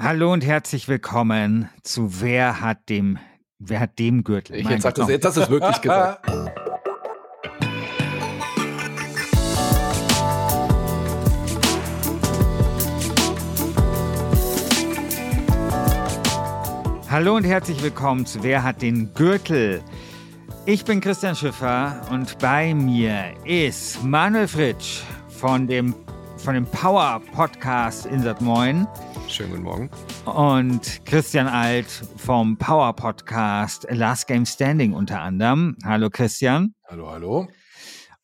Hallo und herzlich willkommen zu Wer hat dem, wer hat dem Gürtel? Ich, jetzt, hast jetzt hast du es wirklich gesagt. Hallo und herzlich willkommen zu Wer hat den Gürtel? Ich bin Christian Schiffer und bei mir ist Manuel Fritsch von dem, von dem Power Podcast Insert Moin. Schönen guten Morgen. Und Christian Alt vom Power Podcast Last Game Standing unter anderem. Hallo Christian. Hallo, hallo.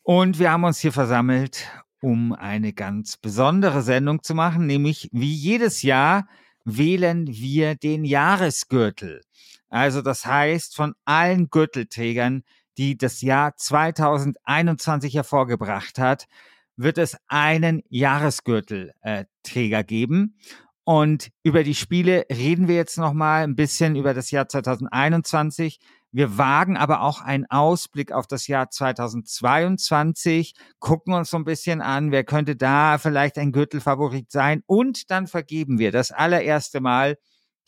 Und wir haben uns hier versammelt, um eine ganz besondere Sendung zu machen, nämlich wie jedes Jahr wählen wir den Jahresgürtel. Also das heißt, von allen Gürtelträgern, die das Jahr 2021 hervorgebracht hat, wird es einen Jahresgürtelträger äh, geben. Und über die Spiele reden wir jetzt noch mal ein bisschen über das Jahr 2021. Wir wagen aber auch einen Ausblick auf das Jahr 2022, gucken uns so ein bisschen an, wer könnte da vielleicht ein Gürtelfavorit sein und dann vergeben wir das allererste Mal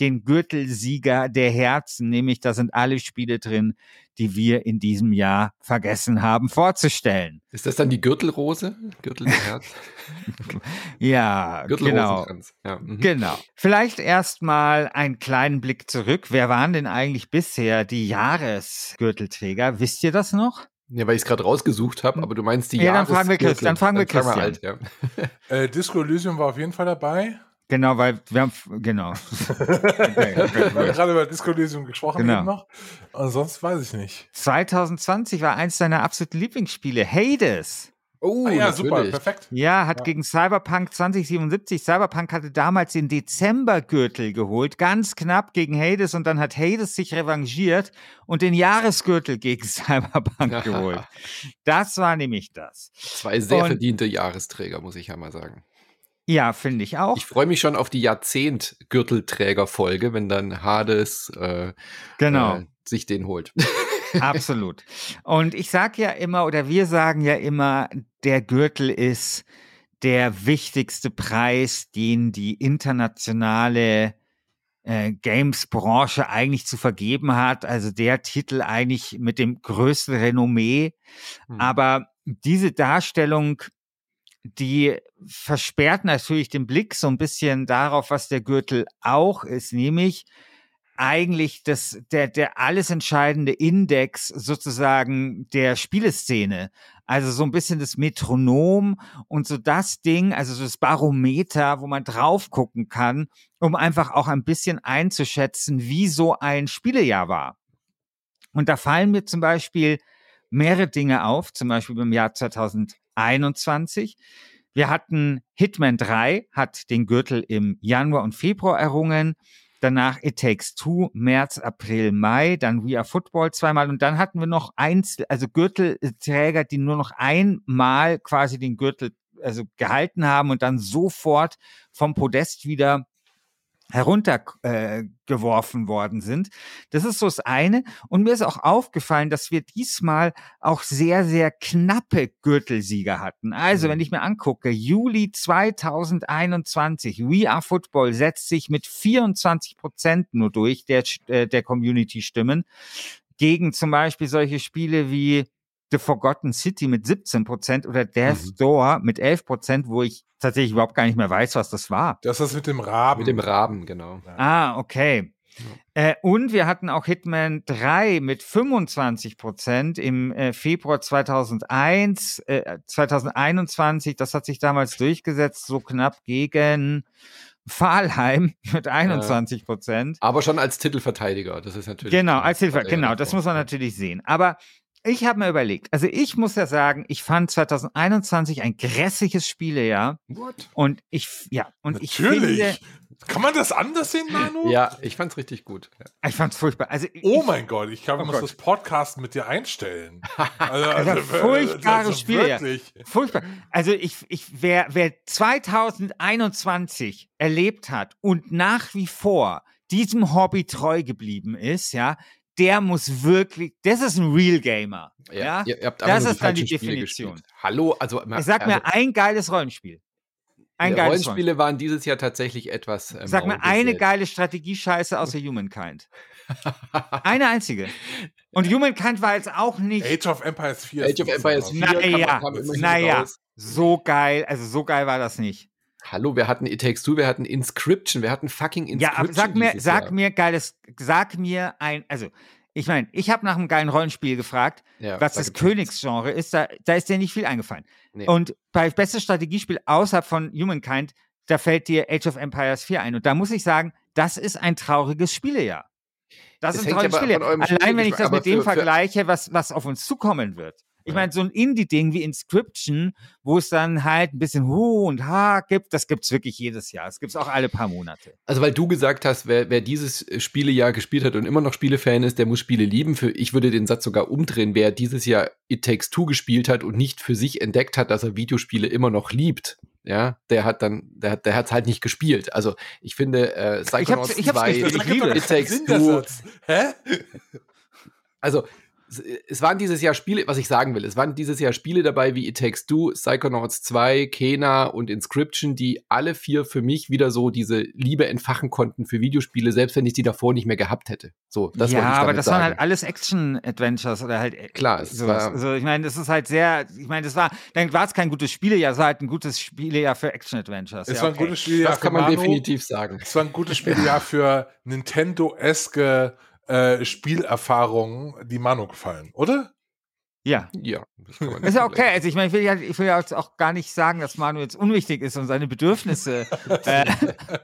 den Gürtelsieger der Herzen, nämlich da sind alle Spiele drin, die wir in diesem Jahr vergessen haben vorzustellen. Ist das dann die Gürtelrose? Gürtel der Herzen? ja, genau. Ja, mhm. Genau. Vielleicht erstmal einen kleinen Blick zurück. Wer waren denn eigentlich bisher die Jahresgürtelträger? Wisst ihr das noch? Ja, weil ich es gerade rausgesucht habe, aber du meinst die ja, dann fragen wir Christian. Dann fragen wir Christian. Alt, ja. äh, Disco Elysium war auf jeden Fall dabei. Genau, weil wir haben, genau. wir haben gerade über Disco Elysium gesprochen genau. noch. Ansonsten weiß ich nicht. 2020 war eins deiner absoluten Lieblingsspiele, Hades. Oh, ah, ja, natürlich. super, perfekt. Ja, hat ja. gegen Cyberpunk 2077. Cyberpunk hatte damals den Dezembergürtel geholt, ganz knapp gegen Hades und dann hat Hades sich revanchiert und den Jahresgürtel gegen Cyberpunk geholt. Das war nämlich das. Zwei sehr und, verdiente Jahresträger, muss ich ja mal sagen. Ja, finde ich auch. Ich freue mich schon auf die Jahrzehnt-Gürtelträger-Folge, wenn dann Hades äh, genau. Äh, sich den holt. Absolut. Und ich sage ja immer, oder wir sagen ja immer, der Gürtel ist der wichtigste Preis, den die internationale äh, Games-Branche eigentlich zu vergeben hat. Also der Titel eigentlich mit dem größten Renommee. Hm. Aber diese Darstellung die versperrt natürlich den Blick so ein bisschen darauf, was der Gürtel auch ist, nämlich eigentlich das, der, der alles entscheidende Index sozusagen der Spieleszene. Also so ein bisschen das Metronom und so das Ding, also so das Barometer, wo man drauf gucken kann, um einfach auch ein bisschen einzuschätzen, wie so ein Spielejahr war. Und da fallen mir zum Beispiel mehrere Dinge auf, zum Beispiel beim Jahr 2021. Wir hatten Hitman 3, hat den Gürtel im Januar und Februar errungen. Danach It Takes Two, März, April, Mai, dann We Are Football zweimal und dann hatten wir noch eins, also Gürtelträger, die nur noch einmal quasi den Gürtel also gehalten haben und dann sofort vom Podest wieder heruntergeworfen äh, worden sind. Das ist so das eine. Und mir ist auch aufgefallen, dass wir diesmal auch sehr, sehr knappe Gürtelsieger hatten. Also, wenn mhm. ich mir angucke, Juli 2021, We Are Football setzt sich mit 24 Prozent nur durch der, äh, der Community-Stimmen gegen zum Beispiel solche Spiele wie The Forgotten City mit 17 Prozent oder Death mhm. Door mit 11 Prozent, wo ich tatsächlich überhaupt gar nicht mehr weiß, was das war. Das ist mit dem Raben. Mit dem Raben, genau. Ja. Ah, okay. Ja. Äh, und wir hatten auch Hitman 3 mit 25 Prozent im äh, Februar 2001, äh, 2021. Das hat sich damals durchgesetzt, so knapp gegen Fahlheim mit 21 Prozent. Aber schon als Titelverteidiger, das ist natürlich. Genau, als Titelverteidiger, genau, das muss man natürlich sehen. Aber ich habe mir überlegt, also ich muss ja sagen, ich fand 2021 ein grässliches Spielejahr. What? Und ich, ja, und Natürlich. ich finde. Kann man das anders sehen, Manu? Ja, ich fand's richtig gut. Ich fand's furchtbar. Also, oh mein Gott, ich glaube, oh ich muss Gott. das Podcast mit dir einstellen. Also, also, also furchtbares also Spiel. Ja. Furchtbar. Also ich, ich, wer, wer 2021 erlebt hat und nach wie vor diesem Hobby treu geblieben ist, ja, der muss wirklich, das ist ein Real Gamer. Ja, ja? Ihr, ihr das ist dann die Definition. Hallo, also sag also, mir ein geiles Rollenspiel. Ein Die geiles Rollenspiele Rollenspiel. waren dieses Jahr tatsächlich etwas. Ähm, Sag mir eine geile Strategiescheiße außer Humankind. eine einzige. Und Humankind war jetzt auch nicht. Age of Empires 4. Age of Empires 4. Naja, naja so geil, also so geil war das nicht. Hallo, wir hatten It Takes Two, wir hatten Inscription, wir hatten fucking Inscription. Ja, aber sag mir, sag Jahr. mir geiles, sag mir ein, also ich meine, ich habe nach einem geilen Rollenspiel gefragt, ja, was das Königsgenre ist. Da, da ist dir nicht viel eingefallen. Nee. Und bei bestes Strategiespiel außerhalb von Humankind, da fällt dir Age of Empires 4 ein. Und da muss ich sagen, das ist ein trauriges Spielejahr. Das, das ist ein trauriges Spielejahr. Allein wenn ich das mit dem für, vergleiche, was, was auf uns zukommen wird. Ich meine, so ein Indie-Ding wie Inscription, wo es dann halt ein bisschen Hu und Ha gibt, das gibt es wirklich jedes Jahr. Das gibt es auch alle paar Monate. Also, weil du gesagt hast, wer, wer dieses Spielejahr gespielt hat und immer noch Spielefan ist, der muss Spiele lieben. Für, ich würde den Satz sogar umdrehen, wer dieses Jahr It Takes Two gespielt hat und nicht für sich entdeckt hat, dass er Videospiele immer noch liebt, ja, der hat dann, der hat, der hat's halt nicht gespielt. Also ich finde, äh, Psychonauts ich hab's, ich hab's 2, It Takes Two. Hä? Also es waren dieses Jahr Spiele, was ich sagen will, es waren dieses Jahr Spiele dabei wie It Takes Two, Psychonauts 2, Kena und Inscription, die alle vier für mich wieder so diese Liebe entfachen konnten für Videospiele, selbst wenn ich die davor nicht mehr gehabt hätte. So, das ja, aber das sagen. waren halt alles Action-Adventures oder halt. Äh, Klar, es sowas. war. Also ich meine, das ist halt sehr, ich meine, das war, dann war es kein gutes Spielejahr, es war halt ein gutes Spielejahr für Action-Adventures. Es ja, war ein gutes Spielejahr das kann man Manu. definitiv sagen. Es war ein gutes Spielejahr für Nintendo-eske äh, Spielerfahrungen, die Manu gefallen, oder? Ja. Ja. Ist ja okay. Also ich meine, ich will ja, ich will ja auch gar nicht sagen, dass Manu jetzt unwichtig ist und seine Bedürfnisse. äh,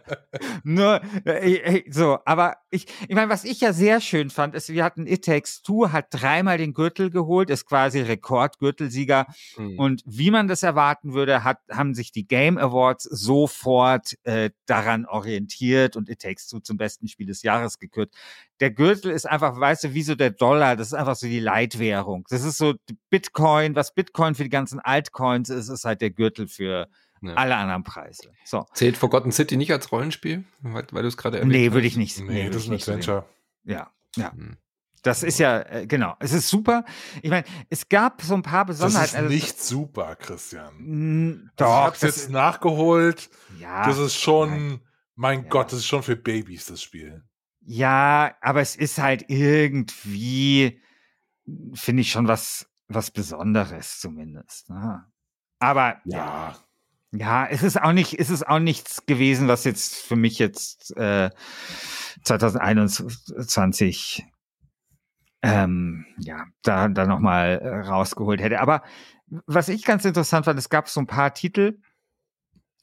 nur äh, so, aber ich, ich meine, was ich ja sehr schön fand, ist, wir hatten It Takes Two, hat dreimal den Gürtel geholt, ist quasi Rekordgürtelsieger. Mhm. Und wie man das erwarten würde, hat, haben sich die Game Awards sofort äh, daran orientiert und It Takes Two zum besten Spiel des Jahres gekürt der Gürtel ist einfach, weißt du, wie so der Dollar, das ist einfach so die Leitwährung. Das ist so Bitcoin, was Bitcoin für die ganzen Altcoins ist, ist halt der Gürtel für ja. alle anderen Preise. So. Zählt Forgotten City nicht als Rollenspiel, weil, weil du es gerade erwähnt Nee, würde ich nicht. Nee, nee das ist ein Adventure. Sehen. Ja, ja. Hm. Das ist ja, äh, genau, es ist super. Ich meine, es gab so ein paar Besonderheiten. Das ist also nicht super, Christian. Doch. Also ich hab's jetzt ist, nachgeholt. Ja. Das ist schon, mein ja. Gott, das ist schon für Babys, das Spiel. Ja, aber es ist halt irgendwie, finde ich schon was, was Besonderes zumindest. Ne? Aber ja. ja. es ist auch nicht, es ist auch nichts gewesen, was jetzt für mich jetzt äh, 2021 ähm, ja, da, da nochmal äh, rausgeholt hätte. Aber was ich ganz interessant fand, es gab so ein paar Titel,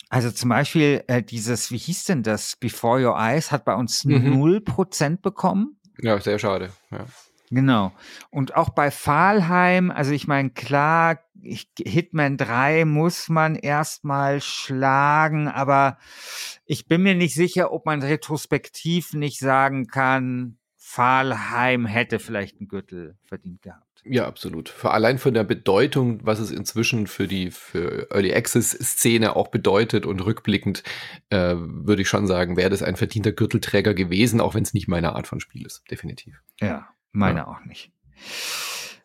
also zum Beispiel äh, dieses, wie hieß denn das, Before Your Eyes, hat bei uns null mhm. Prozent bekommen. Ja, sehr schade. Ja. Genau. Und auch bei Fahlheim, also ich meine, klar, ich, Hitman 3 muss man erstmal schlagen, aber ich bin mir nicht sicher, ob man retrospektiv nicht sagen kann, Fahlheim hätte vielleicht einen Gürtel verdient gehabt. Ja, absolut. Für allein von der Bedeutung, was es inzwischen für die für Early Access Szene auch bedeutet und rückblickend äh, würde ich schon sagen, wäre das ein verdienter Gürtelträger gewesen, auch wenn es nicht meine Art von Spiel ist, definitiv. Ja, meine ja. auch nicht.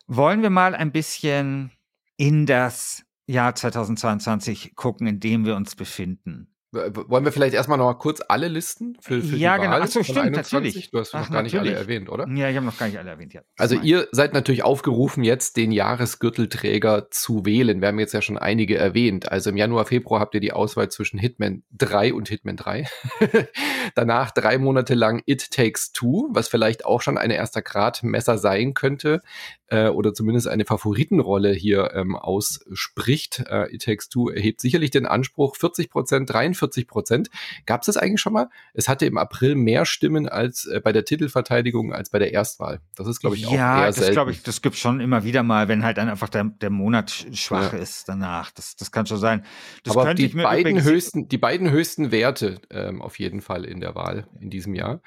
Wollen wir mal ein bisschen in das Jahr 2022 gucken, in dem wir uns befinden? Wollen wir vielleicht erstmal noch mal kurz alle Listen für, für ja, die genau. Wahl Achso, stimmt, 21? natürlich. Du hast Ach, noch gar natürlich. nicht alle erwähnt, oder? Ja, ich habe noch gar nicht alle erwähnt, ja. Also ihr seid natürlich aufgerufen, jetzt den Jahresgürtelträger zu wählen. Wir haben jetzt ja schon einige erwähnt. Also im Januar, Februar habt ihr die Auswahl zwischen Hitman 3 und Hitman 3. Danach drei Monate lang It Takes Two, was vielleicht auch schon eine erster Grad Messer sein könnte äh, oder zumindest eine Favoritenrolle hier ähm, ausspricht. Äh, It Takes Two erhebt sicherlich den Anspruch 40 Prozent, 43 Prozent. Gab es das eigentlich schon mal? Es hatte im April mehr Stimmen als äh, bei der Titelverteidigung als bei der Erstwahl. Das ist, glaube ich, auch ja, eher selten. Ja, das glaube ich, das gibt schon immer wieder mal, wenn halt dann einfach der, der Monat schwach ja. ist danach. Das, das kann schon sein. Das Aber die beiden höchsten, die beiden höchsten Werte ähm, auf jeden Fall in der Wahl in diesem Jahr.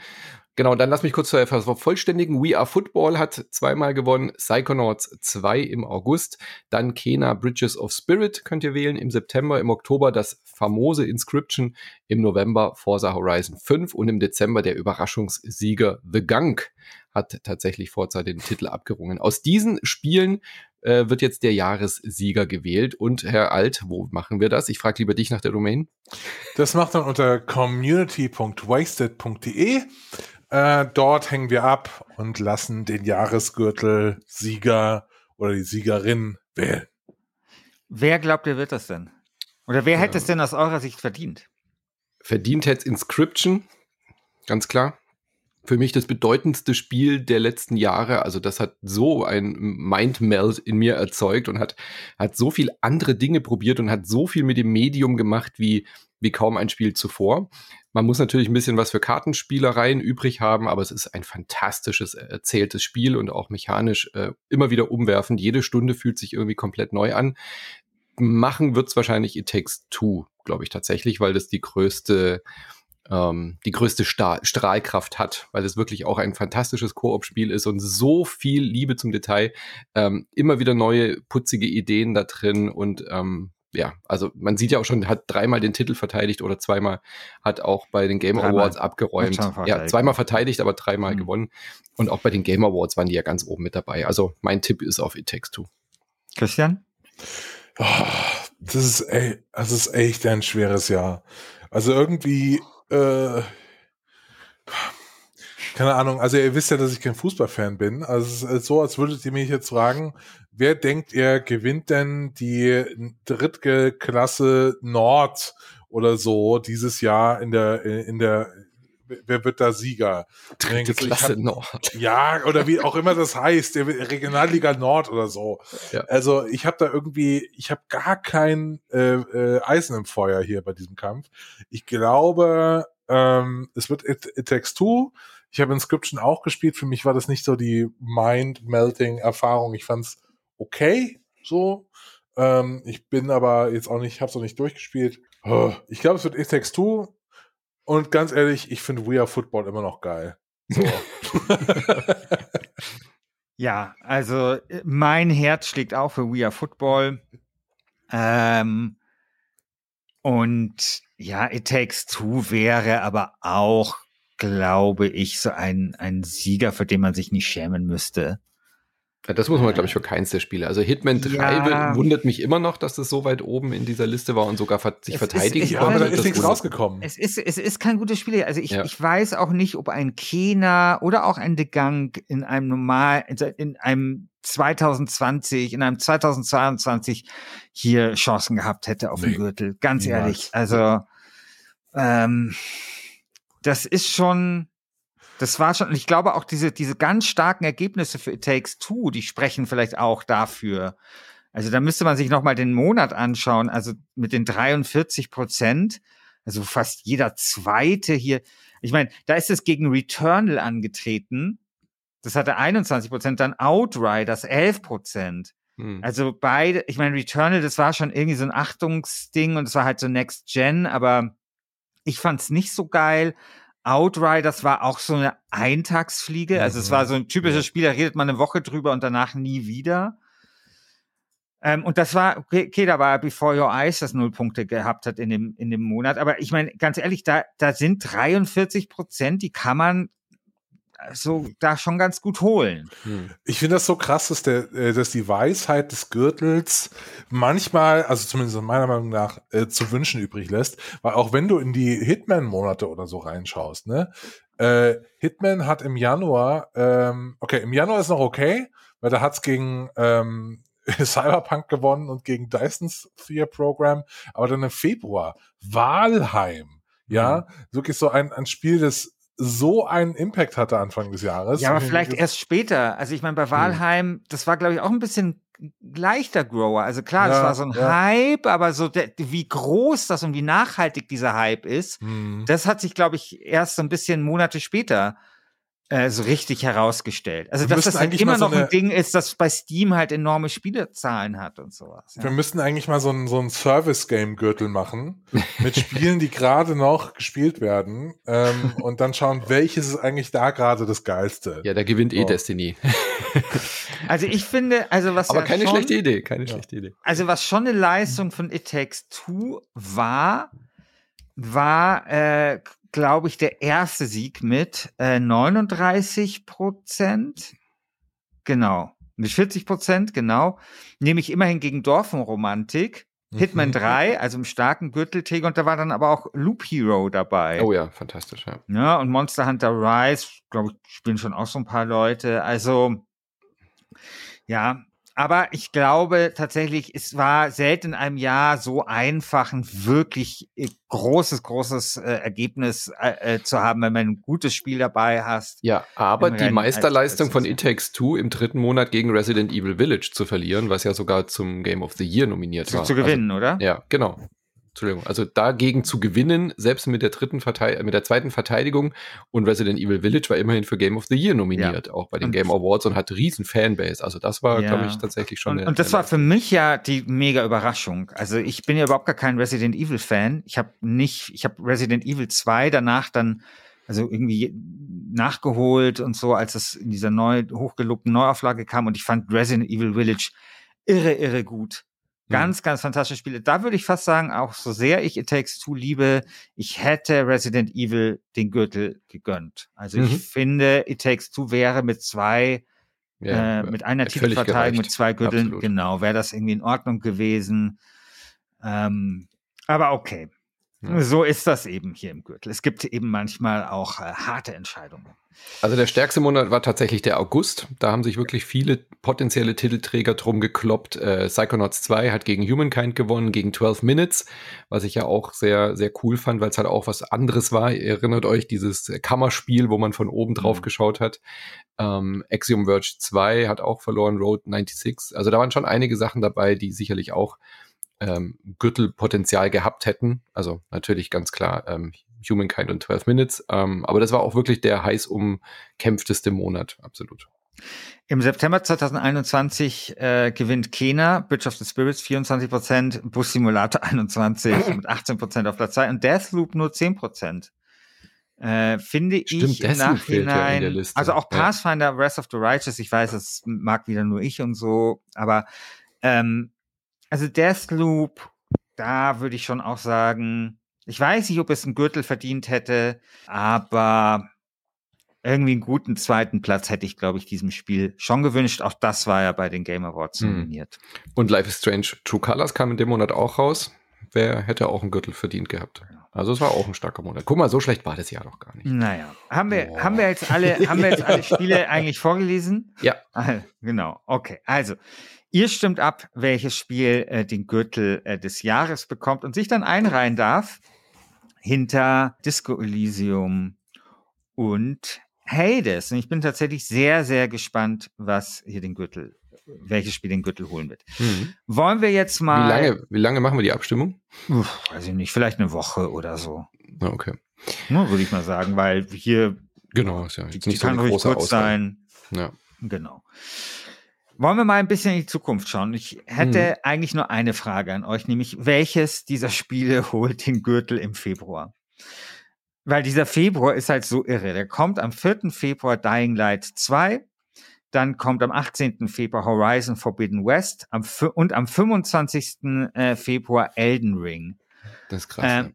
Genau, dann lass mich kurz zur vervollständigen. We Are Football hat zweimal gewonnen, Psychonauts 2 im August, dann Kena Bridges of Spirit könnt ihr wählen im September, im Oktober das famose Inscription, im November Forza Horizon 5 und im Dezember der Überraschungssieger The Gunk hat tatsächlich Forza den Titel abgerungen. Aus diesen Spielen äh, wird jetzt der Jahressieger gewählt. Und Herr Alt, wo machen wir das? Ich frage lieber dich nach der Domain. Das macht man unter community.wasted.de. Äh, dort hängen wir ab und lassen den Jahresgürtel-Sieger oder die Siegerin wählen. Wer glaubt ihr, wird das denn? Oder wer hätte es denn aus eurer Sicht verdient? Verdient hätte Inscription, ganz klar. Für mich das bedeutendste Spiel der letzten Jahre. Also das hat so ein Mindmeld in mir erzeugt und hat, hat so viel andere Dinge probiert und hat so viel mit dem Medium gemacht wie, wie kaum ein Spiel zuvor. Man muss natürlich ein bisschen was für Kartenspielereien übrig haben, aber es ist ein fantastisches erzähltes Spiel und auch mechanisch äh, immer wieder umwerfend. Jede Stunde fühlt sich irgendwie komplett neu an. Machen wird es wahrscheinlich It Takes Two, glaube ich tatsächlich, weil das die größte ähm, die größte Stahl Strahlkraft hat, weil es wirklich auch ein fantastisches Koop-Spiel ist und so viel Liebe zum Detail, ähm, immer wieder neue putzige Ideen da drin und ähm, ja, also man sieht ja auch schon, hat dreimal den Titel verteidigt oder zweimal hat auch bei den Game dreimal. Awards abgeräumt. Ja, zweimal verteidigt, aber dreimal mhm. gewonnen. Und auch bei den Game Awards waren die ja ganz oben mit dabei. Also mein Tipp ist auf It Takes Two. Christian? Oh, das ist, ey, das ist echt ein schweres Jahr. Also irgendwie, äh, keine Ahnung, also ihr wisst ja, dass ich kein Fußballfan bin. Also es ist so, als würdet ihr mich jetzt fragen, wer denkt ihr gewinnt denn die dritte Klasse Nord oder so dieses Jahr in der, in der, wer wird da Sieger? Dritte Klasse hab, Nord. Ja, oder wie auch immer das heißt, der Regionalliga Nord oder so. Ja. Also ich habe da irgendwie, ich habe gar kein äh, äh, Eisen im Feuer hier bei diesem Kampf. Ich glaube, ähm, es wird It, It Takes Two. Ich habe Inscription auch gespielt. Für mich war das nicht so die Mind-Melting-Erfahrung. Ich fand's okay, so. Ähm, ich bin aber jetzt auch nicht, hab's noch nicht durchgespielt. Ich glaube, es wird It Takes Two. Und ganz ehrlich, ich finde We Are Football immer noch geil. So. ja, also äh, mein Herz schlägt auch für We Are Football. Ähm, und ja, It Takes Two wäre aber auch, glaube ich, so ein, ein Sieger, für den man sich nicht schämen müsste. Ja, das muss man, glaube ich, für keins der Spiele. Also Hitman 3 ja. wundert mich immer noch, dass das so weit oben in dieser Liste war und sogar sich es verteidigen ist, konnte. Aber da ist nichts rausgekommen. Es ist, es ist kein gutes Spiel. Also ich, ja. ich weiß auch nicht, ob ein Kena oder auch ein De Gang in einem normal, in einem 2020, in einem 2022 hier Chancen gehabt hätte auf nee. den Gürtel. Ganz ehrlich. Also ähm, das ist schon das war schon, und ich glaube auch diese, diese ganz starken Ergebnisse für It Takes Two, die sprechen vielleicht auch dafür. Also da müsste man sich nochmal den Monat anschauen, also mit den 43 Prozent, also fast jeder zweite hier. Ich meine, da ist es gegen Returnal angetreten. Das hatte 21 Prozent, dann Outriders 11 Prozent. Hm. Also beide, ich meine, Returnal, das war schon irgendwie so ein Achtungsding und es war halt so Next Gen, aber ich fand's nicht so geil. Outriders war auch so eine Eintagsfliege. Mhm. Also es war so ein typisches Spiel, da redet man eine Woche drüber und danach nie wieder. Ähm, und das war, okay, da war Before Your Eyes, das null Punkte gehabt hat in dem, in dem Monat. Aber ich meine, ganz ehrlich, da, da sind 43 Prozent, die kann man so da schon ganz gut holen. Hm. Ich finde das so krass, dass, der, äh, dass die Weisheit des Gürtels manchmal, also zumindest meiner Meinung nach, äh, zu wünschen übrig lässt. Weil auch wenn du in die Hitman-Monate oder so reinschaust, ne? Äh, Hitman hat im Januar, ähm, okay, im Januar ist noch okay, weil da hat's gegen ähm, Cyberpunk gewonnen und gegen Dyson's Sphere Program, aber dann im Februar Walheim, ja, mhm. wirklich so ein, ein Spiel, das so einen Impact hatte Anfang des Jahres. Ja, aber vielleicht erst später. Also ich meine, bei. Walheim, hm. das war, glaube ich, auch ein bisschen leichter Grower. Also klar, ja, das war so ein ja. Hype, aber so der, wie groß das und wie nachhaltig dieser Hype ist, hm. das hat sich, glaube ich, erst so ein bisschen Monate später äh, so richtig herausgestellt. Also, wir dass das halt immer noch so ein Ding ist, das bei Steam halt enorme Spielerzahlen hat und sowas. Ja. Wir müssten eigentlich mal so ein, so ein Service-Game-Gürtel machen mit Spielen, die gerade noch gespielt werden ähm, und dann schauen, welches ist eigentlich da gerade das Geilste. Ja, da gewinnt eh Destiny. also ich finde, also was Aber ja keine schon, schlechte Idee, keine ja. schlechte Idee. Also was schon eine Leistung von It Takes Two war, war äh, glaube ich, der erste Sieg mit äh, 39 Prozent. Genau. Mit 40 Prozent, genau. Nehme ich immerhin gegen Dorfenromantik. Hitman 3, mhm. also im starken Gürtelträger, und da war dann aber auch Loop Hero dabei. Oh ja, fantastisch, ja. Ja, und Monster Hunter Rise, glaube ich, spielen schon auch so ein paar Leute. Also, ja, aber ich glaube tatsächlich, es war selten in einem Jahr so einfach ein wirklich äh, großes, großes äh, Ergebnis äh, äh, zu haben, wenn man ein gutes Spiel dabei hast. Ja, aber die Meisterleistung von It Takes Two im dritten Monat gegen Resident Evil Village zu verlieren, was ja sogar zum Game of the Year nominiert zu, war. Zu gewinnen, also, oder? Ja, genau. Entschuldigung, also dagegen zu gewinnen, selbst mit der dritten Verteid mit der zweiten Verteidigung und Resident Evil Village war immerhin für Game of the Year nominiert, ja. auch bei den und Game Awards und hatte riesen Fanbase. Also das war, ja. glaube ich, tatsächlich schon. Und, eine, und das war für mich ja die mega Überraschung. Also ich bin ja überhaupt gar kein Resident Evil Fan. Ich habe nicht, ich habe Resident Evil 2 danach dann also irgendwie nachgeholt und so, als es in dieser neu hochgelobten Neuauflage kam und ich fand Resident Evil Village irre, irre gut. Ganz, mhm. ganz fantastische Spiele. Da würde ich fast sagen, auch so sehr ich It Takes Two liebe, ich hätte Resident Evil den Gürtel gegönnt. Also mhm. ich finde, It Takes Two wäre mit zwei, ja, äh, mit einer Titelverteidigung, mit zwei Gürteln, Absolut. genau, wäre das irgendwie in Ordnung gewesen. Ähm, aber okay. So ist das eben hier im Gürtel. Es gibt eben manchmal auch äh, harte Entscheidungen. Also der stärkste Monat war tatsächlich der August. Da haben sich wirklich viele potenzielle Titelträger drum gekloppt. Äh, Psychonauts 2 hat gegen Humankind gewonnen, gegen 12 Minutes, was ich ja auch sehr, sehr cool fand, weil es halt auch was anderes war. Ihr erinnert euch dieses Kammerspiel, wo man von oben drauf mhm. geschaut hat. Ähm, Axiom Verge 2 hat auch verloren, Road 96. Also da waren schon einige Sachen dabei, die sicherlich auch ähm, Gürtelpotenzial gehabt hätten. Also natürlich ganz klar ähm, Humankind und 12 Minutes. Ähm, aber das war auch wirklich der heiß umkämpfteste Monat, absolut. Im September 2021 äh, gewinnt Kena, Bridge of the Spirits 24 Prozent, Bus Simulator 21 mit 18 Prozent auf Platz 2 und Deathloop nur 10 Prozent. Äh, finde Stimmt, ich im Nachhinein, ja also auch Pathfinder, ja. Of the Righteous, ich weiß, das mag wieder nur ich und so, aber ähm, also Deathloop, da würde ich schon auch sagen, ich weiß nicht, ob es einen Gürtel verdient hätte, aber irgendwie einen guten zweiten Platz hätte ich, glaube ich, diesem Spiel schon gewünscht. Auch das war ja bei den Game Awards hm. nominiert. Und Life is Strange True Colors kam in dem Monat auch raus. Wer hätte auch einen Gürtel verdient gehabt? Also es war auch ein starker Monat. Guck mal, so schlecht war das Jahr doch gar nicht. Naja, haben wir, haben wir jetzt alle, haben wir jetzt alle Spiele eigentlich vorgelesen? Ja. Ah, genau. Okay. Also Ihr stimmt ab, welches Spiel äh, den Gürtel äh, des Jahres bekommt und sich dann einreihen darf hinter Disco Elysium und Hades. Und ich bin tatsächlich sehr, sehr gespannt, was hier den Gürtel, welches Spiel den Gürtel holen wird. Mhm. Wollen wir jetzt mal. Wie lange, wie lange machen wir die Abstimmung? Uff, weiß ich nicht, vielleicht eine Woche oder so. Okay. Nur würde ich mal sagen, weil hier. Genau, ist ja jetzt die, nicht die so kann ruhig kurz Auswahl. sein. Ja. Genau. Wollen wir mal ein bisschen in die Zukunft schauen? Ich hätte hm. eigentlich nur eine Frage an euch, nämlich welches dieser Spiele holt den Gürtel im Februar? Weil dieser Februar ist halt so irre. Der kommt am 4. Februar Dying Light 2, dann kommt am 18. Februar Horizon Forbidden West am, und am 25. Äh, Februar Elden Ring. Das ist krass. Ähm,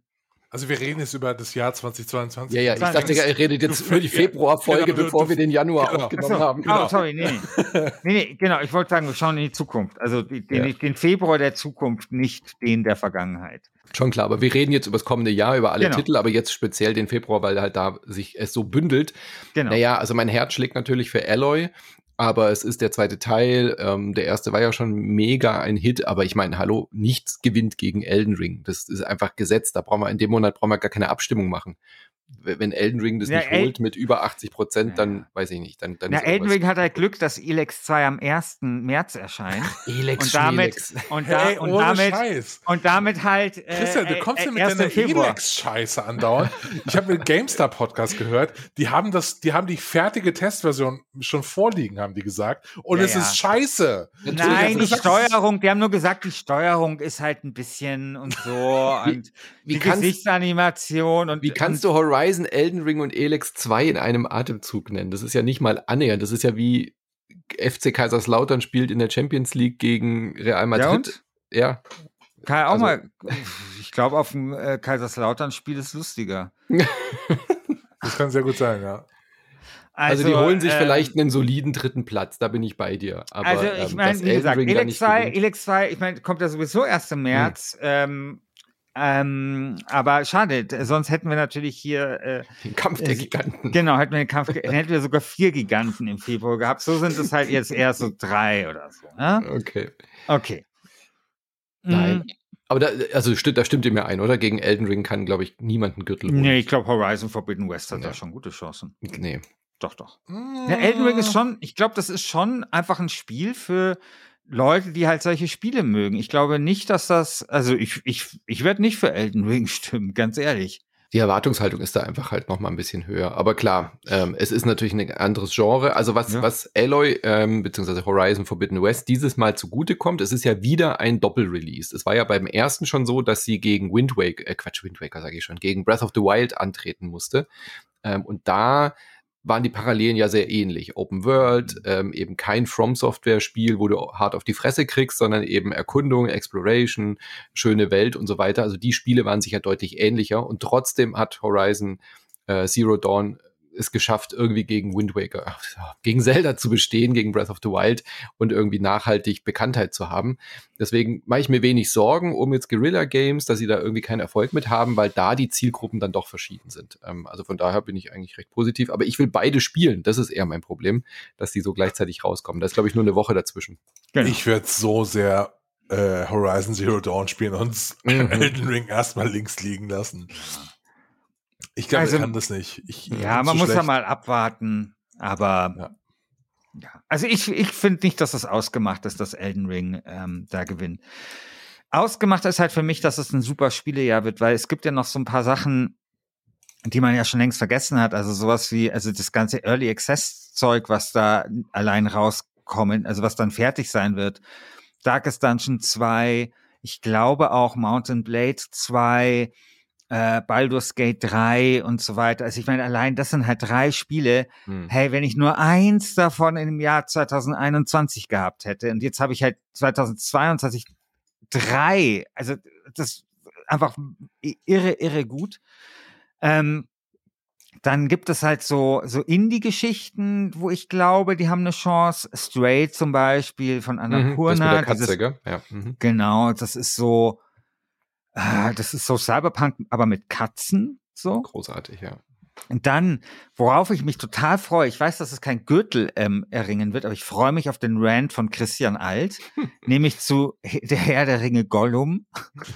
also wir reden jetzt über das Jahr 2022. Ja, ja, ich dachte, ihr redet jetzt über die Februarfolge, genau, bevor wir den Januar genau. aufgenommen haben. Oh, genau. Oh, sorry, nee, nee. nee, nee, genau, ich wollte sagen, wir schauen in die Zukunft. Also den, ja. den, Februar der Zukunft, nicht den der Vergangenheit. Schon klar, aber wir reden jetzt über das kommende Jahr, über alle genau. Titel, aber jetzt speziell den Februar, weil halt da sich es so bündelt. Genau. Naja, also mein Herz schlägt natürlich für Alloy aber es ist der zweite Teil. Ähm, der erste war ja schon mega ein Hit, aber ich meine, hallo, nichts gewinnt gegen Elden Ring. Das ist einfach Gesetz. Da brauchen wir in dem Monat brauchen wir gar keine Abstimmung machen wenn Elden Ring das ja, nicht El holt mit über 80 Prozent, ja. dann weiß ich nicht. Dann, dann ja, Elden Ring hat halt Glück, dass Elex 2 am 1. März erscheint. Elex und damit, und, da, hey, und, damit Scheiß. und damit halt. Äh, Christian, du kommst ja mit deiner Elex-Scheiße andauernd. ich habe einen GameStar-Podcast gehört, die haben das, die haben die fertige Testversion schon vorliegen, haben die gesagt. Und ja, es ist scheiße. Nein, die Steuerung, die haben nur gesagt, die Steuerung ist halt ein bisschen und so. und wie die kannst, Gesichtsanimation und. Wie kannst du Horizon Horizon, Elden Ring und Elex 2 in einem Atemzug nennen. Das ist ja nicht mal annähernd. Das ist ja wie FC Kaiserslautern spielt in der Champions League gegen Real Madrid. Ja. ja. Kann auch also, mal. Ich glaube, auf dem äh, Kaiserslautern-Spiel ist lustiger. das kann sehr gut sein, ja. Also, also, die holen sich ähm, vielleicht einen soliden dritten Platz, da bin ich bei dir. Aber, also ich ähm, meine, wie gesagt, Elex 2, Elex 2, ich meine, kommt ja sowieso erst im hm. März. Hm. Ähm, ähm, aber schade, sonst hätten wir natürlich hier äh, den Kampf der Giganten. Genau, hätten wir den Kampf, hätten wir sogar vier Giganten im Februar gehabt. So sind es halt jetzt eher so drei oder so. Ne? Okay. Okay. Nein. Mhm. Aber da, also da stimmt ihr mir ein, oder? Gegen Elden Ring kann, glaube ich, niemand einen Gürtel holen. Nee, ich glaube, Horizon Forbidden West hat ja. da schon gute Chancen. Nee. Doch, doch. Mm. Ja, Elden Ring ist schon, ich glaube, das ist schon einfach ein Spiel für Leute, die halt solche Spiele mögen. Ich glaube nicht, dass das, also ich, ich, ich werde nicht für Elden Ring stimmen, ganz ehrlich. Die Erwartungshaltung ist da einfach halt noch mal ein bisschen höher. Aber klar, ähm, es ist natürlich ein anderes Genre. Also was, ja. was Alloy ähm, bzw. Horizon Forbidden West dieses Mal zugute kommt, es ist ja wieder ein Doppelrelease. Es war ja beim ersten schon so, dass sie gegen Wind Waker, äh Quatsch, Wind Waker sage ich schon, gegen Breath of the Wild antreten musste. Ähm, und da waren die Parallelen ja sehr ähnlich. Open World, ähm, eben kein From Software Spiel, wo du hart auf die Fresse kriegst, sondern eben Erkundung, Exploration, schöne Welt und so weiter. Also die Spiele waren sicher deutlich ähnlicher und trotzdem hat Horizon äh, Zero Dawn es geschafft, irgendwie gegen Wind Waker, gegen Zelda zu bestehen, gegen Breath of the Wild und irgendwie nachhaltig Bekanntheit zu haben. Deswegen mache ich mir wenig Sorgen um jetzt Guerilla Games, dass sie da irgendwie keinen Erfolg mit haben, weil da die Zielgruppen dann doch verschieden sind. Ähm, also von daher bin ich eigentlich recht positiv. Aber ich will beide spielen. Das ist eher mein Problem, dass die so gleichzeitig rauskommen. Da ist, glaube ich, nur eine Woche dazwischen. Genau. Ich werde so sehr äh, Horizon Zero Dawn spielen und mhm. Elden Ring erstmal links liegen lassen. Ich glaube, also, ich kann das nicht. Ich, ja, man muss ja mal abwarten, aber ja. ja. Also ich, ich finde nicht, dass es ausgemacht ist, dass Elden Ring ähm, da gewinnt. Ausgemacht ist halt für mich, dass es ein super Spielejahr wird, weil es gibt ja noch so ein paar Sachen, die man ja schon längst vergessen hat. Also sowas wie, also das ganze Early Access Zeug, was da allein rauskommen, also was dann fertig sein wird. Darkest Dungeon 2, ich glaube auch Mountain Blade 2, äh, Baldur's Gate 3 und so weiter. Also ich meine, allein das sind halt drei Spiele. Hm. Hey, wenn ich nur eins davon im Jahr 2021 gehabt hätte und jetzt habe ich halt 2022 drei, also das einfach irre, irre gut. Ähm, dann gibt es halt so, so Indie-Geschichten, wo ich glaube, die haben eine Chance. Stray zum Beispiel von Annapurna. Mhm, das mit der Katze, dieses, ja. mhm. Genau, das ist so, Ah, das ist so Cyberpunk, aber mit Katzen. So. Großartig, ja. Und dann, worauf ich mich total freue, ich weiß, dass es kein Gürtel ähm, erringen wird, aber ich freue mich auf den Rant von Christian Alt, nämlich zu der Herr der Ringe Gollum.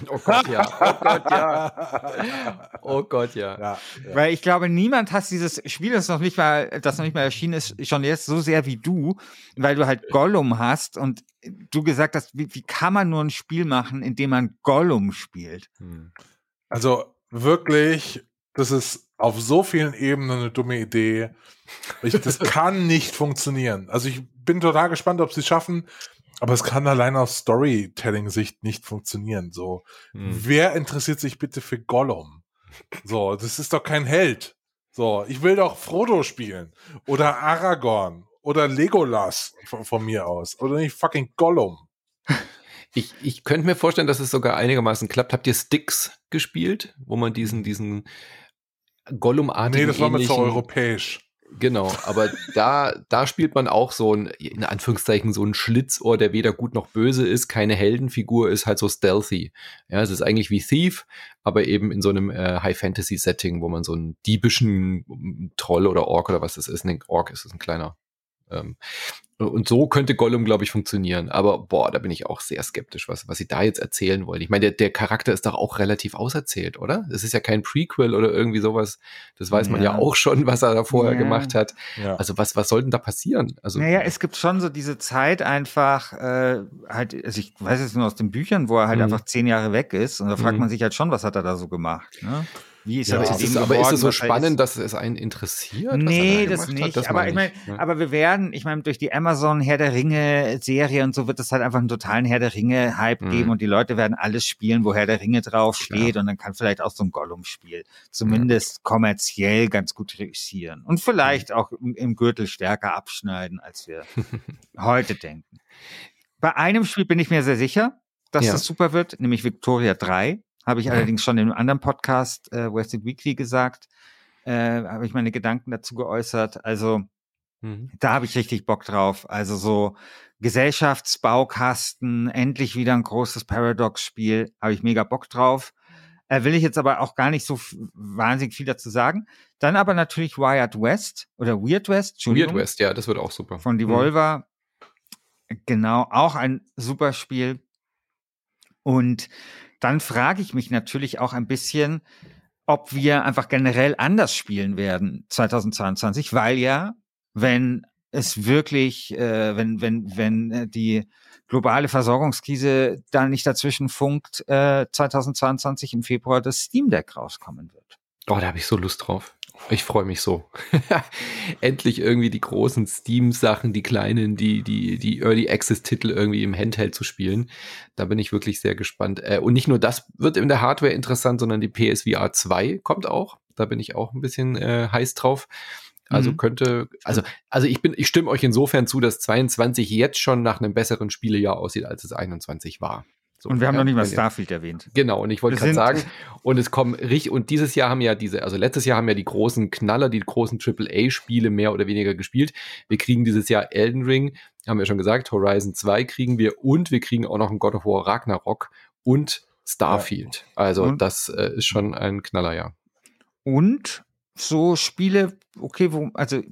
Oh Gott, ja. Oh Gott, ja. Oh Gott, ja. ja, ja. Weil ich glaube, niemand hasst dieses Spiel, das noch nicht mal, das noch nicht mal erschienen ist, schon jetzt so sehr wie du, weil du halt Gollum hast und du gesagt hast, wie, wie kann man nur ein Spiel machen, in dem man Gollum spielt? Hm. Also wirklich, das ist auf so vielen Ebenen eine dumme Idee. Ich, das kann nicht funktionieren. Also ich bin total gespannt, ob sie es schaffen, aber es kann allein aus Storytelling-Sicht nicht funktionieren. So, hm. wer interessiert sich bitte für Gollum? So, das ist doch kein Held. So, ich will doch Frodo spielen oder Aragorn oder Legolas von, von mir aus oder nicht fucking Gollum. Ich, ich könnte mir vorstellen, dass es sogar einigermaßen klappt. Habt ihr Sticks gespielt, wo man diesen, diesen Gollum-artigen. Nee, das war mir zu europäisch. Genau, aber da, da spielt man auch so ein, in Anführungszeichen, so ein Schlitzohr, der weder gut noch böse ist, keine Heldenfigur, ist halt so stealthy. Ja, es ist eigentlich wie Thief, aber eben in so einem äh, High-Fantasy-Setting, wo man so einen diebischen Troll oder Ork oder was das ist, ein Ork ist, ist ein kleiner ähm, und so könnte Gollum, glaube ich, funktionieren. Aber boah, da bin ich auch sehr skeptisch, was, was sie da jetzt erzählen wollen. Ich meine, der, der Charakter ist doch auch relativ auserzählt, oder? Es ist ja kein Prequel oder irgendwie sowas. Das weiß man ja, ja auch schon, was er da vorher ja. gemacht hat. Ja. Also was, was soll denn da passieren? Also, naja, es gibt schon so diese Zeit einfach, äh, halt, also ich weiß es nur aus den Büchern, wo er halt mhm. einfach zehn Jahre weg ist. Und da fragt mhm. man sich halt schon, was hat er da so gemacht. Ne? Wie ist ja, ist aber ist es so spannend, dass es einen interessiert? Nee, da das nicht. Das aber ich meine, ne? aber wir werden, ich meine, durch die Amazon Herr der Ringe Serie und so wird es halt einfach einen totalen Herr der Ringe Hype mhm. geben und die Leute werden alles spielen, wo Herr der Ringe drauf steht ja. und dann kann vielleicht auch so ein Gollum-Spiel zumindest mhm. kommerziell ganz gut reüssieren und vielleicht mhm. auch im Gürtel stärker abschneiden, als wir heute denken. Bei einem Spiel bin ich mir sehr sicher, dass ja. das super wird, nämlich Victoria 3. Habe ich allerdings schon in einem anderen Podcast, äh, Wested Weekly, gesagt. äh, habe ich meine Gedanken dazu geäußert. Also mhm. da habe ich richtig Bock drauf. Also so Gesellschaftsbaukasten, endlich wieder ein großes Paradox-Spiel, habe ich mega Bock drauf. Äh, will ich jetzt aber auch gar nicht so wahnsinnig viel dazu sagen. Dann aber natürlich Wired West oder Weird West. Weird West, ja, das wird auch super. Von Devolver. Mhm. Genau, auch ein super Spiel. Und dann frage ich mich natürlich auch ein bisschen, ob wir einfach generell anders spielen werden 2022, weil ja, wenn es wirklich, äh, wenn, wenn, wenn äh, die globale Versorgungskrise da nicht dazwischen funkt, äh, 2022 im Februar das Steam Deck rauskommen wird. Oh, da habe ich so Lust drauf. Ich freue mich so. Endlich irgendwie die großen Steam-Sachen, die kleinen, die, die, die Early Access-Titel irgendwie im Handheld zu spielen. Da bin ich wirklich sehr gespannt. Äh, und nicht nur das wird in der Hardware interessant, sondern die PSVR 2 kommt auch. Da bin ich auch ein bisschen äh, heiß drauf. Also mhm. könnte, also, also ich bin, ich stimme euch insofern zu, dass 22 jetzt schon nach einem besseren Spielejahr aussieht, als es 21 war. So, und wir haben ja, noch nicht mal Starfield erwähnt. Genau, und ich wollte gerade sagen, und es kommen richtig, und dieses Jahr haben ja diese, also letztes Jahr haben ja die großen Knaller, die großen AAA-Spiele mehr oder weniger gespielt. Wir kriegen dieses Jahr Elden Ring, haben wir schon gesagt, Horizon 2 kriegen wir und wir kriegen auch noch ein God of War Ragnarok und Starfield. Also und? das äh, ist schon ein Knaller, ja. Und so Spiele, okay, wo, also,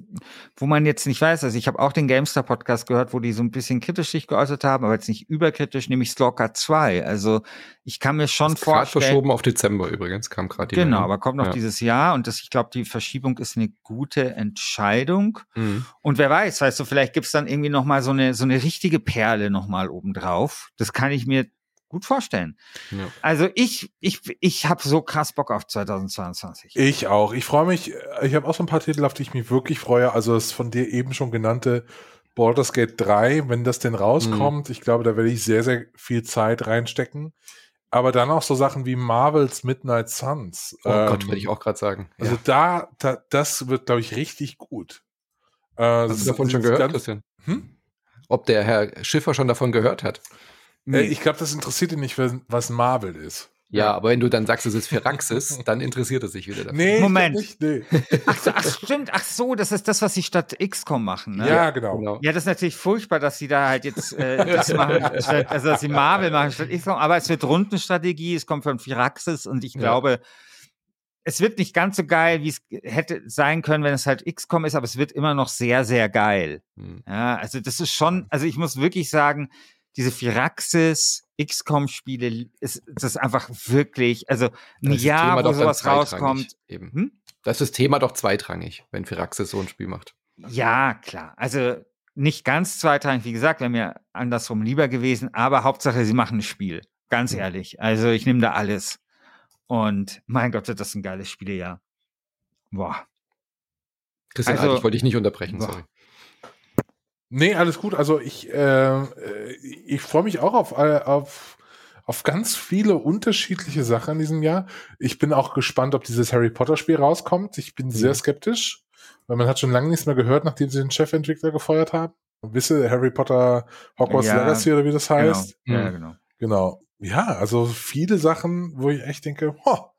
wo man jetzt nicht weiß, also ich habe auch den Gamestar Podcast gehört, wo die so ein bisschen kritisch sich geäußert haben, aber jetzt nicht überkritisch, nämlich Stalker 2. Also, ich kann mir schon das vorstellen. verschoben auf Dezember übrigens, kam gerade Genau, aber kommt noch ja. dieses Jahr und das, ich glaube, die Verschiebung ist eine gute Entscheidung. Mhm. Und wer weiß, weißt du, vielleicht gibt's dann irgendwie noch mal so eine, so eine richtige Perle noch mal obendrauf. Das kann ich mir gut vorstellen. Ja. Also ich, ich, ich habe so krass Bock auf 2022. Ich auch. Ich freue mich, ich habe auch so ein paar Titel, auf die ich mich wirklich freue. Also das von dir eben schon genannte Baldur's Gate 3, wenn das denn rauskommt, mhm. ich glaube, da werde ich sehr, sehr viel Zeit reinstecken. Aber dann auch so Sachen wie Marvels Midnight Suns. Oh ähm, Gott, würde ich auch gerade sagen. Also ja. da, da, das wird, glaube ich, richtig gut. Äh, Hast du davon schon gehört, Christian? Hm? Ob der Herr Schiffer schon davon gehört hat? Nee. Ich glaube, das interessiert ihn nicht, was Marvel ist. Ja, aber wenn du dann sagst, es ist Firaxis, dann interessiert es sich wieder dafür. Nee, Moment. Nicht, nee. ach, so, ach, stimmt. Ach so, das ist das, was sie statt XCOM machen. Ne? Ja, genau. genau. Ja, das ist natürlich furchtbar, dass sie da halt jetzt äh, das machen, statt, also dass sie Marvel machen statt XCOM. Aber es wird Rundenstrategie, es kommt von Firaxis und ich glaube, ja. es wird nicht ganz so geil, wie es hätte sein können, wenn es halt XCOM ist, aber es wird immer noch sehr, sehr geil. Hm. Ja, also das ist schon, also ich muss wirklich sagen, diese Firaxis, XCOM-Spiele, ist das einfach wirklich, also ein das Jahr, wo sowas rauskommt. Eben. Hm? Das ist das Thema doch zweitrangig, wenn Firaxis so ein Spiel macht. Ja, klar. Also nicht ganz zweitrangig, wie gesagt, wäre mir andersrum lieber gewesen, aber Hauptsache, sie machen ein Spiel. Ganz mhm. ehrlich. Also ich nehme da alles. Und mein Gott, das ist ein geiles Spielejahr. Boah. Christian, also, ich wollte dich nicht unterbrechen, boah. sorry. Nee, alles gut. Also ich, äh, ich freue mich auch auf, äh, auf, auf ganz viele unterschiedliche Sachen in diesem Jahr. Ich bin auch gespannt, ob dieses Harry Potter Spiel rauskommt. Ich bin mhm. sehr skeptisch, weil man hat schon lange nichts mehr gehört, nachdem sie den Chefentwickler gefeuert haben. Wisse Harry Potter Hogwarts ja, Legacy oder wie das genau. heißt. Genau. Ja, genau. Genau. Ja, also viele Sachen, wo ich echt denke, ja.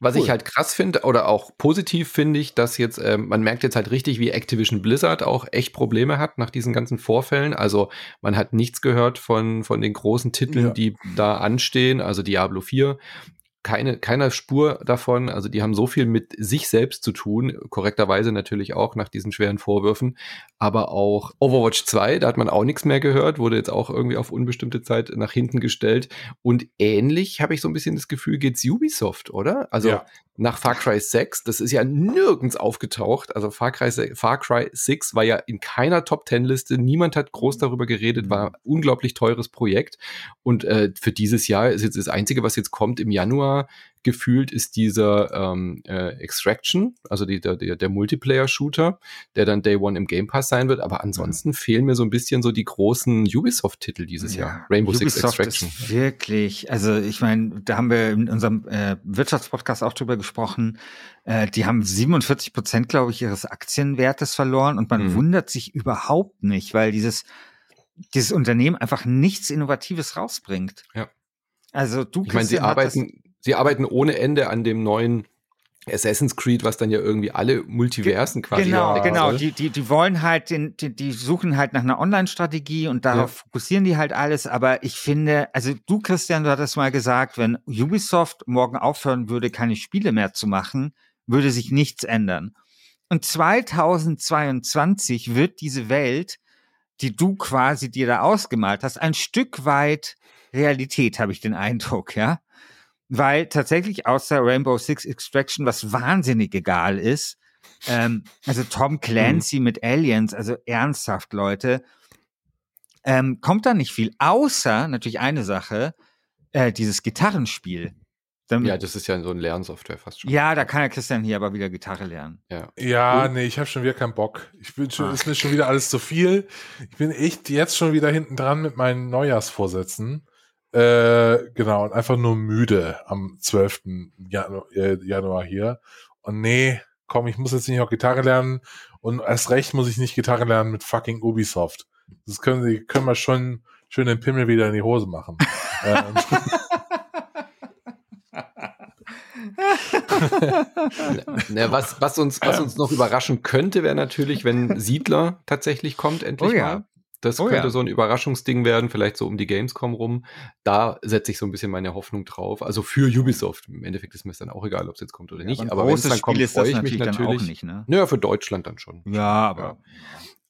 Was cool. ich halt krass finde oder auch positiv finde ich, dass jetzt, äh, man merkt jetzt halt richtig, wie Activision Blizzard auch echt Probleme hat nach diesen ganzen Vorfällen. Also man hat nichts gehört von, von den großen Titeln, ja. die da anstehen, also Diablo 4 keine, keiner Spur davon. Also die haben so viel mit sich selbst zu tun, korrekterweise natürlich auch nach diesen schweren Vorwürfen. Aber auch Overwatch 2, da hat man auch nichts mehr gehört, wurde jetzt auch irgendwie auf unbestimmte Zeit nach hinten gestellt. Und ähnlich habe ich so ein bisschen das Gefühl, geht's Ubisoft, oder? Also ja. nach Far Cry 6, das ist ja nirgends aufgetaucht. Also Far Cry, Far Cry 6 war ja in keiner Top 10 Liste. Niemand hat groß darüber geredet, war ein unglaublich teures Projekt. Und äh, für dieses Jahr ist jetzt das Einzige, was jetzt kommt im Januar, gefühlt ist dieser ähm, äh, Extraction, also die, der, der Multiplayer-Shooter, der dann Day One im Game Pass sein wird. Aber ansonsten mhm. fehlen mir so ein bisschen so die großen Ubisoft-Titel dieses ja, Jahr. Rainbow Ubisoft Six Extraction. Ist wirklich, also ich meine, da haben wir in unserem äh, Wirtschaftspodcast auch drüber gesprochen. Äh, die haben 47 Prozent, glaube ich, ihres Aktienwertes verloren und man mhm. wundert sich überhaupt nicht, weil dieses dieses Unternehmen einfach nichts Innovatives rausbringt. Ja. Also du, ich meine, sie arbeiten, sie arbeiten ohne Ende an dem neuen Assassin's Creed, was dann ja irgendwie alle Multiversen quasi Genau, ja, genau. Die, die, die wollen halt, den, die, die suchen halt nach einer Online-Strategie und darauf ja. fokussieren die halt alles. Aber ich finde, also du, Christian, du hattest mal gesagt, wenn Ubisoft morgen aufhören würde, keine Spiele mehr zu machen, würde sich nichts ändern. Und 2022 wird diese Welt, die du quasi dir da ausgemalt hast, ein Stück weit Realität, habe ich den Eindruck, ja weil tatsächlich außer Rainbow Six Extraction, was wahnsinnig egal ist, ähm, also Tom Clancy mhm. mit Aliens, also ernsthaft, Leute, ähm, kommt da nicht viel, außer natürlich eine Sache, äh, dieses Gitarrenspiel. Dann, ja, das ist ja so ein Lernsoftware fast schon. Ja, da kann ja Christian hier aber wieder Gitarre lernen. Ja, ja nee, ich habe schon wieder keinen Bock. Ich bin schon, ah. ist mir schon wieder alles zu viel. Ich bin echt jetzt schon wieder hinten dran mit meinen Neujahrsvorsätzen. Äh, genau, und einfach nur müde am 12. Janu äh, Januar hier. Und nee, komm, ich muss jetzt nicht noch Gitarre lernen und erst recht muss ich nicht Gitarre lernen mit fucking Ubisoft. Das können sie, können wir schon schön den Pimmel wieder in die Hose machen. ähm. ja, was, was, uns, was uns noch überraschen könnte, wäre natürlich, wenn Siedler tatsächlich kommt, endlich oh ja. Das oh, könnte ja. so ein Überraschungsding werden, vielleicht so um die Gamescom rum. Da setze ich so ein bisschen meine Hoffnung drauf. Also für Ubisoft. Im Endeffekt ist mir es dann auch egal, ob es jetzt kommt oder nicht. Ja, aber, aber wenn es dann kommt, freue ich mich natürlich. Nicht, ne? Naja, für Deutschland dann schon. Ja, aber. Ja.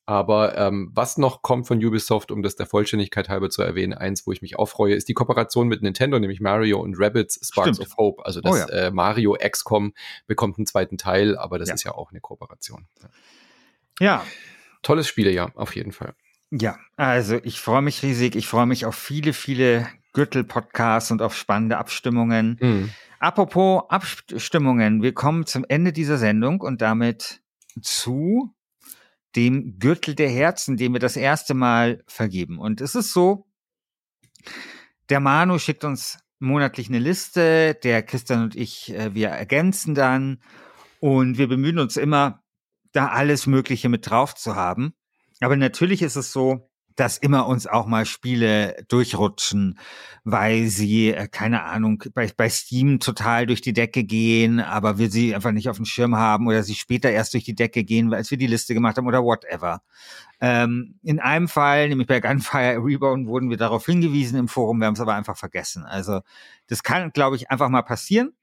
Aber ähm, was noch kommt von Ubisoft, um das der Vollständigkeit halber zu erwähnen, eins, wo ich mich auch freue, ist die Kooperation mit Nintendo, nämlich Mario und Rabbids Sparks Stimmt. of Hope. Also das oh, ja. äh, Mario XCOM bekommt einen zweiten Teil, aber das ja. ist ja auch eine Kooperation. Ja. Tolles Spiel, ja, auf jeden Fall. Ja, also ich freue mich riesig. Ich freue mich auf viele, viele Gürtel-Podcasts und auf spannende Abstimmungen. Mhm. Apropos Abstimmungen, wir kommen zum Ende dieser Sendung und damit zu dem Gürtel der Herzen, den wir das erste Mal vergeben. Und es ist so, der Manu schickt uns monatlich eine Liste, der Christian und ich, äh, wir ergänzen dann und wir bemühen uns immer, da alles Mögliche mit drauf zu haben. Aber natürlich ist es so, dass immer uns auch mal Spiele durchrutschen, weil sie, äh, keine Ahnung, bei, bei Steam total durch die Decke gehen, aber wir sie einfach nicht auf dem Schirm haben oder sie später erst durch die Decke gehen, als wir die Liste gemacht haben oder whatever. Ähm, in einem Fall, nämlich bei Gunfire Rebound, wurden wir darauf hingewiesen im Forum, wir haben es aber einfach vergessen. Also das kann, glaube ich, einfach mal passieren.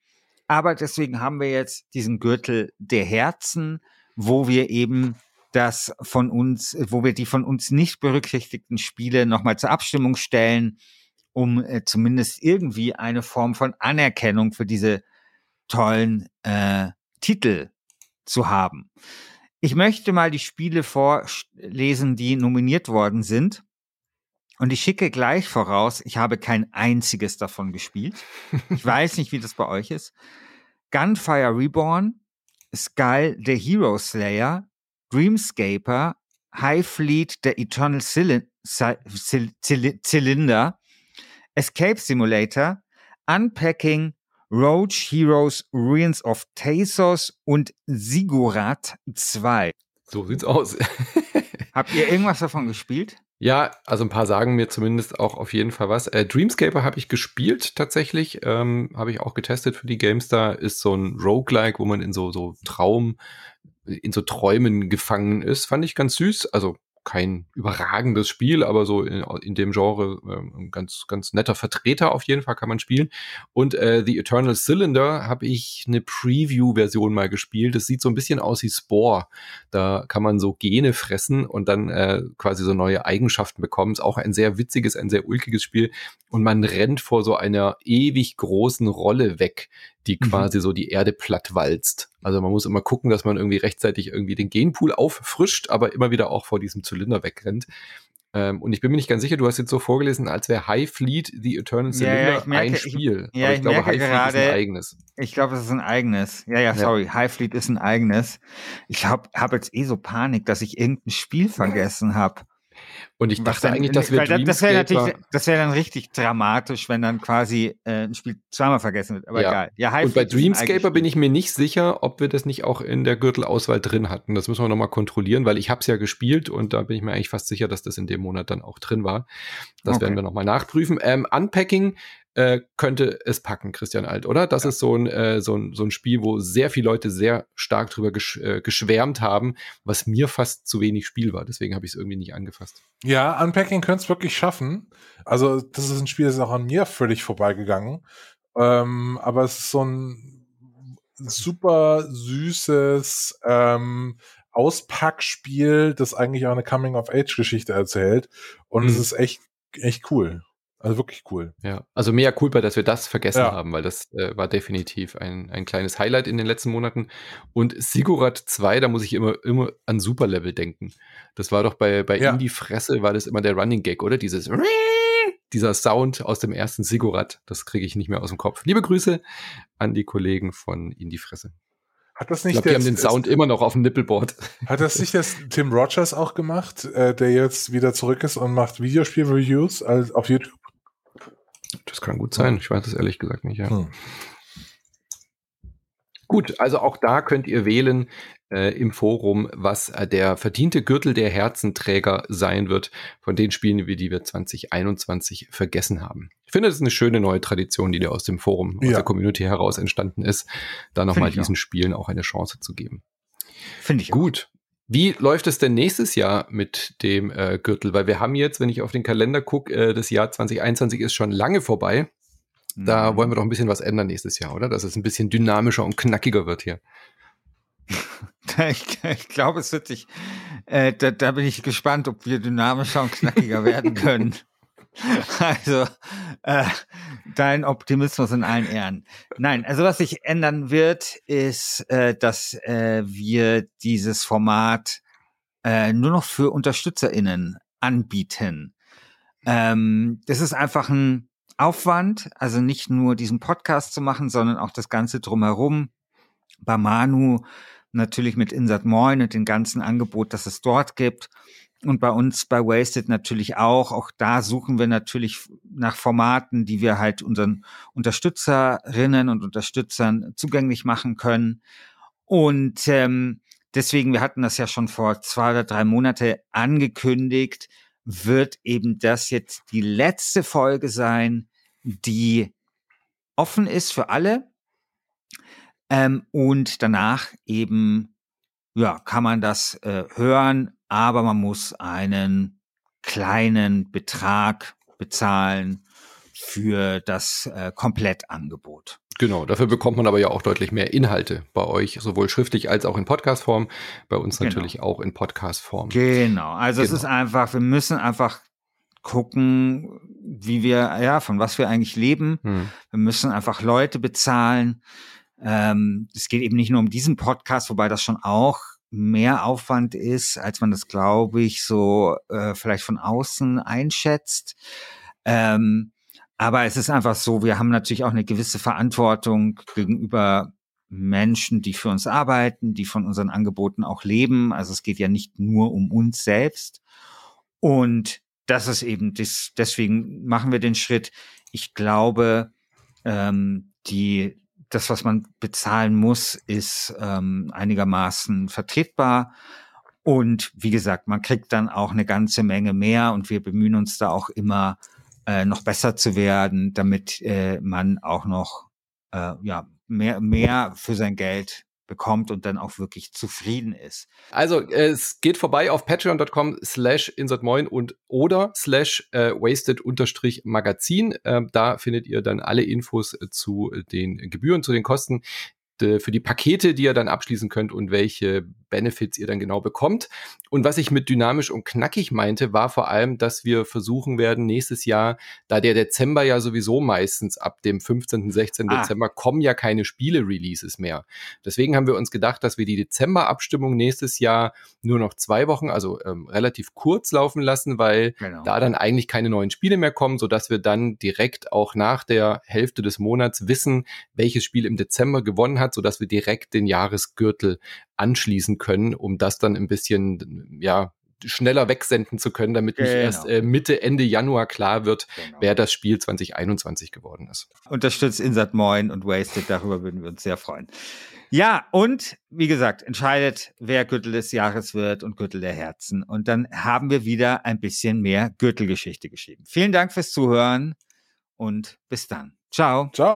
Aber deswegen haben wir jetzt diesen Gürtel der Herzen, wo wir eben das von uns, wo wir die von uns nicht berücksichtigten Spiele nochmal zur Abstimmung stellen, um äh, zumindest irgendwie eine Form von Anerkennung für diese tollen äh, Titel zu haben. Ich möchte mal die Spiele vorlesen, die nominiert worden sind. Und ich schicke gleich voraus, ich habe kein einziges davon gespielt. Ich weiß nicht, wie das bei euch ist. Gunfire Reborn, Skull the Hero Slayer, Dreamscaper, High Fleet, der Eternal Cylinder, Escape Simulator, Unpacking, Roach Heroes, Ruins of Thasos und Sigurat 2. So sieht's aus. Habt ihr irgendwas davon gespielt? Ja, also ein paar sagen mir zumindest auch auf jeden Fall was. Äh, Dreamscaper habe ich gespielt tatsächlich, ähm, habe ich auch getestet für die GameStar. Ist so ein Roguelike, wo man in so so Traum in so Träumen gefangen ist. Fand ich ganz süß. Also kein überragendes Spiel, aber so in, in dem Genre äh, ein ganz, ganz netter Vertreter auf jeden Fall kann man spielen. Und äh, The Eternal Cylinder habe ich eine Preview-Version mal gespielt. Das sieht so ein bisschen aus wie Spore. Da kann man so Gene fressen und dann äh, quasi so neue Eigenschaften bekommen. Ist auch ein sehr witziges, ein sehr ulkiges Spiel. Und man rennt vor so einer ewig großen Rolle weg, die mhm. quasi so die Erde platt walzt. Also man muss immer gucken, dass man irgendwie rechtzeitig irgendwie den Genpool auffrischt, aber immer wieder auch vor diesem Zylinder wegrennt. Ähm, und ich bin mir nicht ganz sicher, du hast jetzt so vorgelesen, als wäre High Fleet The Eternal Cylinder ja, ja, merke, ein Spiel. Ich, ja, aber ich, ich glaube, High gerade, Fleet ist ein eigenes. Ich glaube, es ist ein eigenes. Ja, ja, sorry. Ja. High Fleet ist ein eigenes. Ich habe hab jetzt eh so Panik, dass ich irgendein Spiel vergessen habe. Und ich dachte dann, eigentlich, dass wir Dreamscaper... Das wäre natürlich, das wäre dann richtig dramatisch, wenn dann quasi äh, ein Spiel zweimal vergessen wird. Aber ja. egal. Ja, High Und bei Dreamscaper bin ich mir nicht sicher, ob wir das nicht auch in der Gürtelauswahl drin hatten. Das müssen wir nochmal kontrollieren, weil ich habe es ja gespielt und da bin ich mir eigentlich fast sicher, dass das in dem Monat dann auch drin war. Das okay. werden wir nochmal nachprüfen. Ähm, Unpacking äh, könnte es packen, Christian Alt, oder? Das ja. ist so ein, äh, so, ein, so ein Spiel, wo sehr viele Leute sehr stark drüber gesch äh, geschwärmt haben, was mir fast zu wenig Spiel war. Deswegen habe ich es irgendwie nicht angefasst. Ja, Unpacking könnte es wirklich schaffen. Also, das ist ein Spiel, das ist auch an mir völlig vorbeigegangen. Ähm, aber es ist so ein super süßes ähm, Auspackspiel, das eigentlich auch eine Coming-of-Age-Geschichte erzählt. Und mhm. es ist echt, echt cool. Also wirklich cool. Ja, also mehr culpa, dass wir das vergessen ja. haben, weil das äh, war definitiv ein, ein kleines Highlight in den letzten Monaten. Und Sigurat 2, da muss ich immer, immer an Superlevel denken. Das war doch bei, bei ja. Indie Fresse, war das immer der Running Gag, oder? Dieses dieser Sound aus dem ersten Sigurat, das kriege ich nicht mehr aus dem Kopf. Liebe Grüße an die Kollegen von Indie Fresse. Hat das nicht ich glaub, die haben den Sound immer noch auf dem Nippelboard. Hat das nicht das Tim Rogers auch gemacht, äh, der jetzt wieder zurück ist und macht Videospiel-Reviews auf YouTube? Das kann gut sein. Ich weiß es ehrlich gesagt nicht, ja. Hm. Gut, also auch da könnt ihr wählen äh, im Forum, was äh, der verdiente Gürtel der Herzenträger sein wird von den Spielen, wie die wir 2021 vergessen haben. Ich finde, das ist eine schöne neue Tradition, die da aus dem Forum, aus ja. der Community heraus entstanden ist, da nochmal diesen auch. Spielen auch eine Chance zu geben. Finde ich gut. Wie läuft es denn nächstes Jahr mit dem äh, Gürtel? Weil wir haben jetzt, wenn ich auf den Kalender gucke, äh, das Jahr 2021 ist schon lange vorbei. Da mhm. wollen wir doch ein bisschen was ändern nächstes Jahr, oder? Dass es ein bisschen dynamischer und knackiger wird hier. ich, ich glaube, es wird sich, äh, da, da bin ich gespannt, ob wir dynamischer und knackiger werden können. Also, äh, dein Optimismus in allen Ehren. Nein, also was sich ändern wird, ist, äh, dass äh, wir dieses Format äh, nur noch für UnterstützerInnen anbieten. Ähm, das ist einfach ein Aufwand, also nicht nur diesen Podcast zu machen, sondern auch das Ganze drumherum. Bei Manu natürlich mit Insert Moin und dem ganzen Angebot, das es dort gibt und bei uns bei Wasted natürlich auch. Auch da suchen wir natürlich nach Formaten, die wir halt unseren Unterstützerinnen und Unterstützern zugänglich machen können. Und ähm, deswegen, wir hatten das ja schon vor zwei oder drei Monate angekündigt, wird eben das jetzt die letzte Folge sein, die offen ist für alle. Ähm, und danach eben, ja, kann man das äh, hören, aber man muss einen kleinen Betrag bezahlen für das äh, Komplettangebot. Genau, dafür bekommt man aber ja auch deutlich mehr Inhalte bei euch, sowohl schriftlich als auch in Podcastform. Bei uns genau. natürlich auch in Podcastform. Genau, also genau. es ist einfach, wir müssen einfach gucken, wie wir, ja, von was wir eigentlich leben. Hm. Wir müssen einfach Leute bezahlen. Ähm, es geht eben nicht nur um diesen Podcast, wobei das schon auch mehr Aufwand ist, als man das, glaube ich, so äh, vielleicht von außen einschätzt. Ähm, aber es ist einfach so, wir haben natürlich auch eine gewisse Verantwortung gegenüber Menschen, die für uns arbeiten, die von unseren Angeboten auch leben. Also es geht ja nicht nur um uns selbst. Und das ist eben, das, deswegen machen wir den Schritt. Ich glaube, ähm, die, das, was man bezahlen muss, ist ähm, einigermaßen vertretbar. Und wie gesagt, man kriegt dann auch eine ganze Menge mehr und wir bemühen uns da auch immer äh, noch besser zu werden, damit äh, man auch noch äh, ja, mehr, mehr für sein Geld bekommt und dann auch wirklich zufrieden ist. Also es geht vorbei auf patreon.com slash insertmoin und oder slash äh, wasted unterstrich Magazin. Äh, da findet ihr dann alle Infos äh, zu den Gebühren, zu den Kosten für die Pakete, die ihr dann abschließen könnt und welche Benefits ihr dann genau bekommt. Und was ich mit dynamisch und knackig meinte, war vor allem, dass wir versuchen werden, nächstes Jahr, da der Dezember ja sowieso meistens ab dem 15., 16. Ah. Dezember kommen ja keine Spiele-Releases mehr. Deswegen haben wir uns gedacht, dass wir die Dezember-Abstimmung nächstes Jahr nur noch zwei Wochen, also ähm, relativ kurz laufen lassen, weil genau. da dann eigentlich keine neuen Spiele mehr kommen, sodass wir dann direkt auch nach der Hälfte des Monats wissen, welches Spiel im Dezember gewonnen hat, sodass wir direkt den Jahresgürtel anschließen können, um das dann ein bisschen, ja, schneller wegsenden zu können, damit genau. nicht erst äh, Mitte, Ende Januar klar wird, genau. wer das Spiel 2021 geworden ist. Unterstützt Insert Moin und Wasted, darüber würden wir uns sehr freuen. Ja, und wie gesagt, entscheidet, wer Gürtel des Jahres wird und Gürtel der Herzen. Und dann haben wir wieder ein bisschen mehr Gürtelgeschichte geschrieben. Vielen Dank fürs Zuhören und bis dann. Ciao. Ciao.